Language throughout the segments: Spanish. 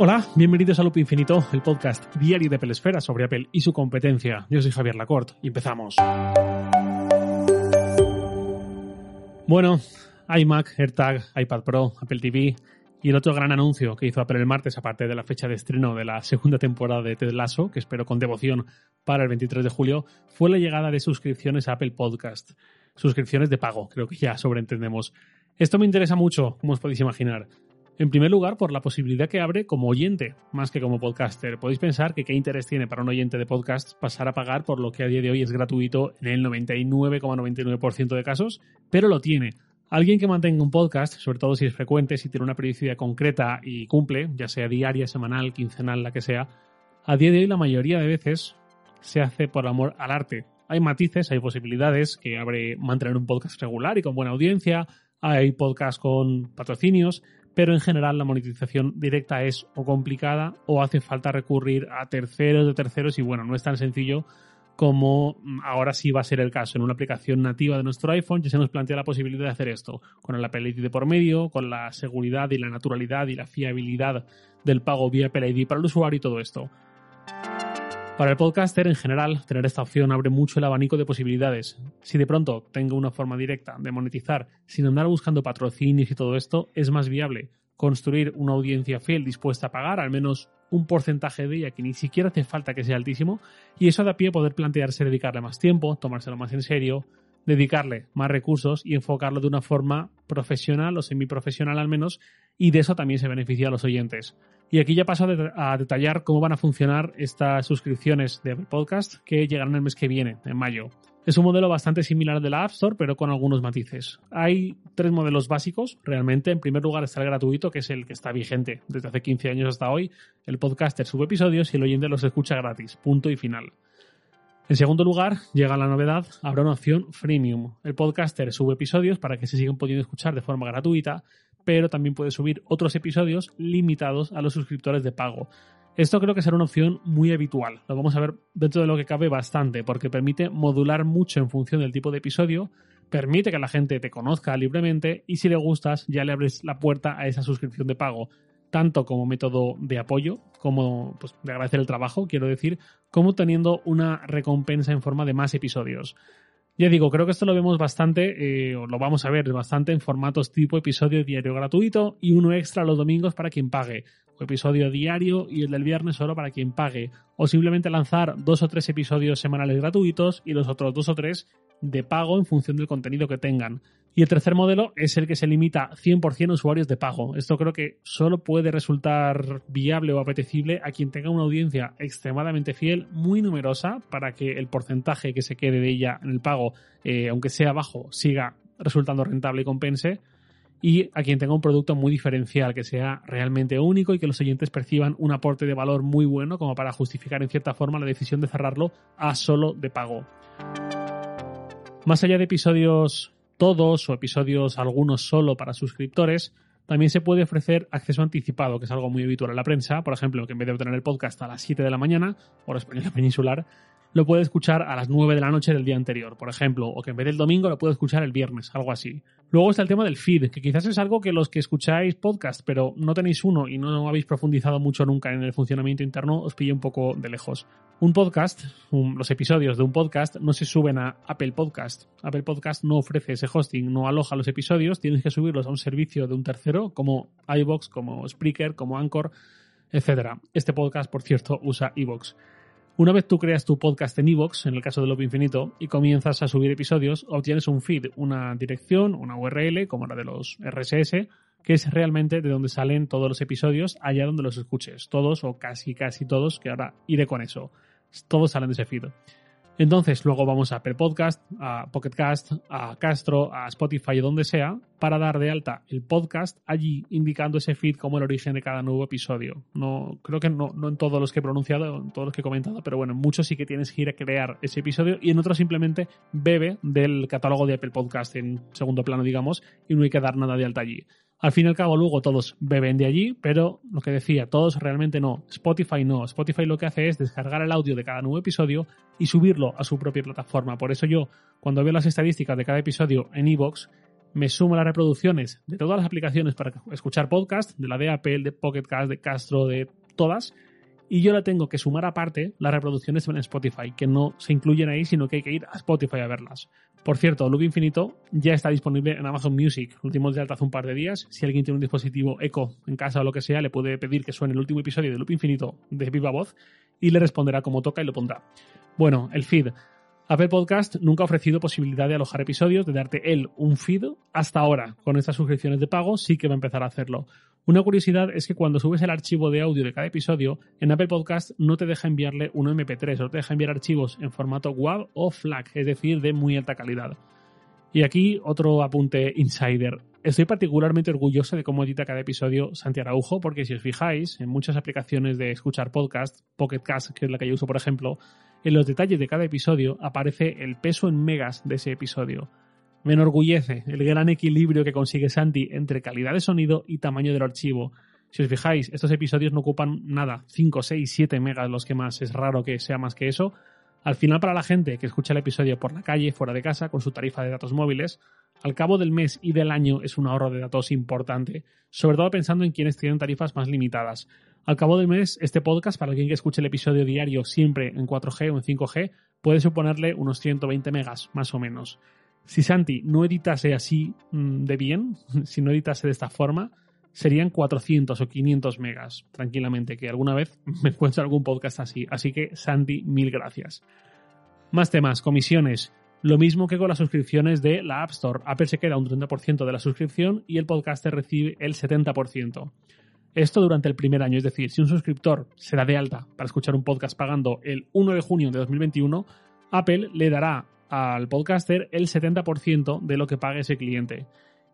Hola, bienvenidos a Loop Infinito, el podcast diario de Apple Esfera sobre Apple y su competencia. Yo soy Javier Lacorte y empezamos. Bueno, iMac, AirTag, iPad Pro, Apple TV y el otro gran anuncio que hizo Apple el martes, aparte de la fecha de estreno de la segunda temporada de Ted Lasso, que espero con devoción para el 23 de julio, fue la llegada de suscripciones a Apple Podcast. Suscripciones de pago, creo que ya sobreentendemos. Esto me interesa mucho, como os podéis imaginar. En primer lugar, por la posibilidad que abre como oyente, más que como podcaster. Podéis pensar que qué interés tiene para un oyente de podcast pasar a pagar por lo que a día de hoy es gratuito en el 99,99% de casos, pero lo tiene. Alguien que mantenga un podcast, sobre todo si es frecuente, si tiene una periodicidad concreta y cumple, ya sea diaria, semanal, quincenal, la que sea, a día de hoy la mayoría de veces se hace por amor al arte. Hay matices, hay posibilidades que abre mantener un podcast regular y con buena audiencia, hay podcasts con patrocinios, pero en general la monetización directa es o complicada o hace falta recurrir a terceros de terceros y bueno, no es tan sencillo como ahora sí va a ser el caso. En una aplicación nativa de nuestro iPhone ya se nos plantea la posibilidad de hacer esto, con el Apple ID de por medio, con la seguridad y la naturalidad y la fiabilidad del pago vía Apple ID para el usuario y todo esto. Para el podcaster en general, tener esta opción abre mucho el abanico de posibilidades. Si de pronto tengo una forma directa de monetizar sin andar buscando patrocinios y todo esto, es más viable construir una audiencia fiel dispuesta a pagar al menos un porcentaje de ella que ni siquiera hace falta que sea altísimo y eso da pie a poder plantearse dedicarle más tiempo, tomárselo más en serio, dedicarle más recursos y enfocarlo de una forma profesional o semiprofesional al menos y de eso también se beneficia a los oyentes. Y aquí ya paso a detallar cómo van a funcionar estas suscripciones de Podcast que llegarán el mes que viene, en mayo. Es un modelo bastante similar al de la App Store, pero con algunos matices. Hay tres modelos básicos, realmente. En primer lugar está el gratuito, que es el que está vigente desde hace 15 años hasta hoy. El podcaster sube episodios y el oyente los escucha gratis. Punto y final. En segundo lugar, llega la novedad, habrá una opción freemium. El podcaster sube episodios para que se sigan pudiendo escuchar de forma gratuita pero también puede subir otros episodios limitados a los suscriptores de pago. Esto creo que será una opción muy habitual. Lo vamos a ver dentro de lo que cabe bastante, porque permite modular mucho en función del tipo de episodio, permite que la gente te conozca libremente y si le gustas ya le abres la puerta a esa suscripción de pago, tanto como método de apoyo, como pues, de agradecer el trabajo, quiero decir, como teniendo una recompensa en forma de más episodios. Ya digo, creo que esto lo vemos bastante, eh, o lo vamos a ver bastante en formatos tipo episodio diario gratuito y uno extra los domingos para quien pague, o episodio diario y el del viernes solo para quien pague, o simplemente lanzar dos o tres episodios semanales gratuitos y los otros dos o tres de pago en función del contenido que tengan. Y el tercer modelo es el que se limita 100% a usuarios de pago. Esto creo que solo puede resultar viable o apetecible a quien tenga una audiencia extremadamente fiel, muy numerosa, para que el porcentaje que se quede de ella en el pago, eh, aunque sea bajo, siga resultando rentable y compense. Y a quien tenga un producto muy diferencial, que sea realmente único y que los oyentes perciban un aporte de valor muy bueno como para justificar en cierta forma la decisión de cerrarlo a solo de pago. Más allá de episodios todos o episodios algunos solo para suscriptores, también se puede ofrecer acceso anticipado, que es algo muy habitual en la prensa. Por ejemplo, que en vez de obtener el podcast a las 7 de la mañana, hora española peninsular, lo puede escuchar a las 9 de la noche del día anterior, por ejemplo, o que en vez del domingo lo puede escuchar el viernes, algo así. Luego está el tema del feed, que quizás es algo que los que escucháis podcast, pero no tenéis uno y no habéis profundizado mucho nunca en el funcionamiento interno, os pilla un poco de lejos. Un podcast, los episodios de un podcast no se suben a Apple Podcast. Apple Podcast no ofrece ese hosting, no aloja los episodios, tienes que subirlos a un servicio de un tercero, como iBox, como Spreaker, como Anchor, etc. Este podcast, por cierto, usa iBox. Una vez tú creas tu podcast en iVoox, en el caso de Loop Infinito, y comienzas a subir episodios, obtienes un feed, una dirección, una URL, como la de los RSS, que es realmente de donde salen todos los episodios, allá donde los escuches. Todos o casi casi todos, que ahora iré con eso. Todos salen de ese feed. Entonces luego vamos a Apple Podcast, a Pocket Cast, a Castro, a Spotify o donde sea, para dar de alta el podcast allí indicando ese feed como el origen de cada nuevo episodio. No, creo que no, no en todos los que he pronunciado, en todos los que he comentado, pero bueno, en muchos sí que tienes que ir a crear ese episodio y en otros simplemente bebe del catálogo de Apple Podcast en segundo plano, digamos, y no hay que dar nada de alta allí. Al fin y al cabo, luego todos beben de allí, pero lo que decía, todos realmente no. Spotify no. Spotify lo que hace es descargar el audio de cada nuevo episodio y subirlo a su propia plataforma. Por eso yo, cuando veo las estadísticas de cada episodio en Evox, me suma las reproducciones de todas las aplicaciones para escuchar podcast, de la de Apple, de Pocket Cast, de Castro, de todas, y yo la tengo que sumar aparte las reproducciones en Spotify, que no se incluyen ahí, sino que hay que ir a Spotify a verlas. Por cierto, Loop Infinito ya está disponible en Amazon Music. Lo último de alta hace un par de días. Si alguien tiene un dispositivo Echo en casa o lo que sea, le puede pedir que suene el último episodio de Loop Infinito de viva voz y le responderá como toca y lo pondrá. Bueno, el feed. Apple Podcast nunca ha ofrecido posibilidad de alojar episodios, de darte él un feed. Hasta ahora, con estas suscripciones de pago, sí que va a empezar a hacerlo. Una curiosidad es que cuando subes el archivo de audio de cada episodio, en Apple Podcast no te deja enviarle un MP3, o te deja enviar archivos en formato WAV o FLAC, es decir, de muy alta calidad. Y aquí otro apunte insider. Estoy particularmente orgulloso de cómo edita cada episodio Santi Araujo, porque si os fijáis, en muchas aplicaciones de escuchar podcast, Pocket Cast, que es la que yo uso por ejemplo, en los detalles de cada episodio aparece el peso en megas de ese episodio. Me enorgullece el gran equilibrio que consigue Santi entre calidad de sonido y tamaño del archivo. Si os fijáis, estos episodios no ocupan nada, 5, 6, 7 megas los que más, es raro que sea más que eso. Al final, para la gente que escucha el episodio por la calle, fuera de casa, con su tarifa de datos móviles, al cabo del mes y del año es un ahorro de datos importante, sobre todo pensando en quienes tienen tarifas más limitadas. Al cabo del mes, este podcast, para alguien que escuche el episodio diario siempre en 4G o en 5G, puede suponerle unos 120 megas, más o menos. Si Santi no editase así mm, de bien, si no editase de esta forma, serían 400 o 500 megas, tranquilamente, que alguna vez me encuentro algún podcast así. Así que, Santi, mil gracias. Más temas, comisiones. Lo mismo que con las suscripciones de la App Store. Apple se queda un 30% de la suscripción y el podcaster recibe el 70%. Esto durante el primer año, es decir, si un suscriptor se da de alta para escuchar un podcast pagando el 1 de junio de 2021, Apple le dará al podcaster el 70% de lo que pague ese cliente.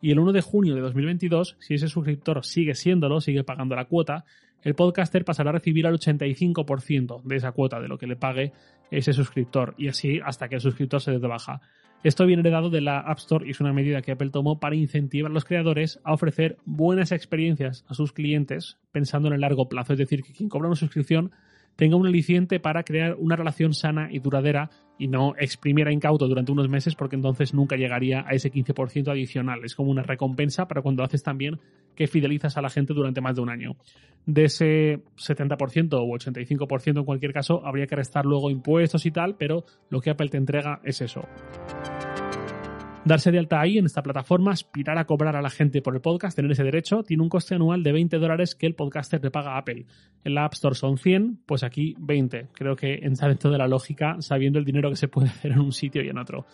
Y el 1 de junio de 2022, si ese suscriptor sigue siéndolo, sigue pagando la cuota, el podcaster pasará a recibir al 85% de esa cuota de lo que le pague ese suscriptor y así hasta que el suscriptor se dé de baja. Esto viene heredado de la App Store y es una medida que Apple tomó para incentivar a los creadores a ofrecer buenas experiencias a sus clientes pensando en el largo plazo, es decir, que quien cobra una suscripción tenga un aliciente para crear una relación sana y duradera y no exprimir a incauto durante unos meses porque entonces nunca llegaría a ese 15% adicional. Es como una recompensa para cuando haces también que fidelizas a la gente durante más de un año. De ese 70% o 85% en cualquier caso, habría que restar luego impuestos y tal, pero lo que Apple te entrega es eso. Darse de alta ahí en esta plataforma, aspirar a cobrar a la gente por el podcast, tener ese derecho, tiene un coste anual de 20 dólares que el podcaster le paga a Apple. En la App Store son 100, pues aquí 20. Creo que entra dentro de la lógica sabiendo el dinero que se puede hacer en un sitio y en otro.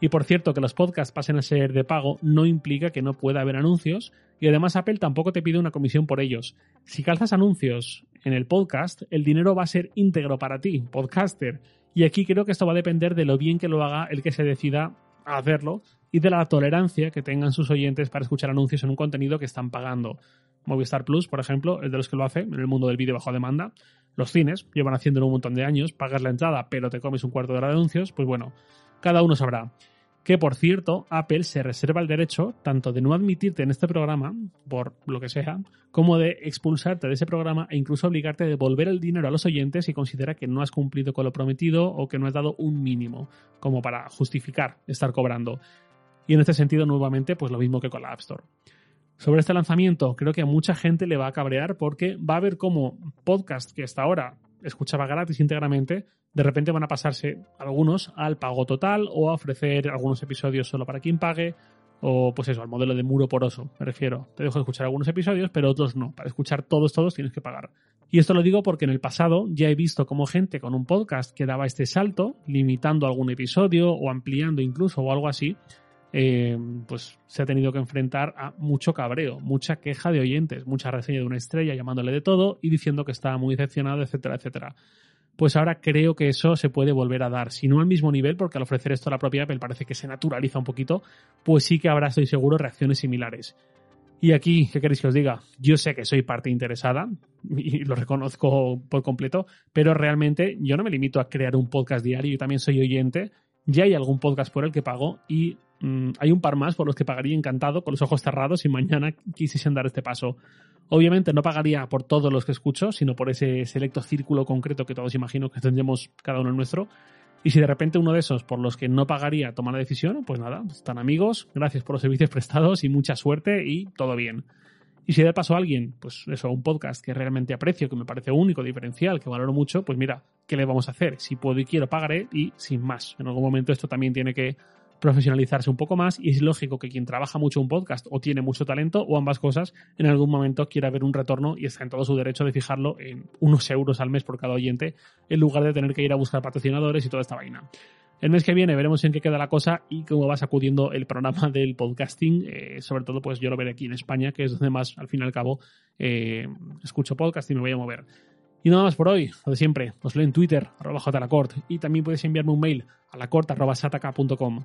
Y por cierto, que los podcasts pasen a ser de pago no implica que no pueda haber anuncios y además Apple tampoco te pide una comisión por ellos. Si calzas anuncios en el podcast, el dinero va a ser íntegro para ti, podcaster. Y aquí creo que esto va a depender de lo bien que lo haga el que se decida a hacerlo y de la tolerancia que tengan sus oyentes para escuchar anuncios en un contenido que están pagando. Movistar Plus, por ejemplo, es de los que lo hace en el mundo del vídeo bajo demanda. Los cines llevan haciéndolo un montón de años, pagas la entrada pero te comes un cuarto de hora de anuncios, pues bueno, cada uno sabrá. Que por cierto, Apple se reserva el derecho tanto de no admitirte en este programa, por lo que sea, como de expulsarte de ese programa e incluso obligarte a devolver el dinero a los oyentes si considera que no has cumplido con lo prometido o que no has dado un mínimo, como para justificar estar cobrando. Y en este sentido, nuevamente, pues lo mismo que con la App Store. Sobre este lanzamiento, creo que a mucha gente le va a cabrear porque va a ver cómo podcast que hasta ahora escuchaba gratis íntegramente, de repente van a pasarse algunos al pago total o a ofrecer algunos episodios solo para quien pague, o pues eso, al modelo de muro poroso, me refiero. Te dejo escuchar algunos episodios, pero otros no. Para escuchar todos, todos tienes que pagar. Y esto lo digo porque en el pasado ya he visto como gente con un podcast que daba este salto, limitando algún episodio o ampliando incluso o algo así, eh, pues se ha tenido que enfrentar a mucho cabreo, mucha queja de oyentes, mucha reseña de una estrella llamándole de todo y diciendo que estaba muy decepcionado, etcétera, etcétera. Pues ahora creo que eso se puede volver a dar, si no al mismo nivel, porque al ofrecer esto a la propia Apple parece que se naturaliza un poquito, pues sí que habrá, estoy seguro, reacciones similares. Y aquí, ¿qué queréis que os diga? Yo sé que soy parte interesada y lo reconozco por completo, pero realmente yo no me limito a crear un podcast diario, yo también soy oyente, ya hay algún podcast por el que pago y Mm, hay un par más por los que pagaría encantado, con los ojos cerrados, y mañana quisiesen dar este paso. Obviamente no pagaría por todos los que escucho, sino por ese selecto círculo concreto que todos imagino que tendremos cada uno el nuestro. Y si de repente uno de esos por los que no pagaría toma la decisión, pues nada, están amigos, gracias por los servicios prestados y mucha suerte y todo bien. Y si de paso a alguien, pues eso, un podcast que realmente aprecio, que me parece único, diferencial, que valoro mucho, pues mira, ¿qué le vamos a hacer? Si puedo y quiero, pagaré y sin más. En algún momento esto también tiene que profesionalizarse un poco más y es lógico que quien trabaja mucho un podcast o tiene mucho talento o ambas cosas en algún momento quiera ver un retorno y está en todo su derecho de fijarlo en unos euros al mes por cada oyente en lugar de tener que ir a buscar patrocinadores y toda esta vaina. El mes que viene veremos en qué queda la cosa y cómo va sacudiendo el programa del podcasting. Eh, sobre todo, pues yo lo veré aquí en España, que es donde más, al fin y al cabo, eh, escucho podcast y me voy a mover. Y nada más por hoy, lo de siempre, os leo en Twitter, arroba jlacort, y también podéis enviarme un mail a lacort.sataka.com.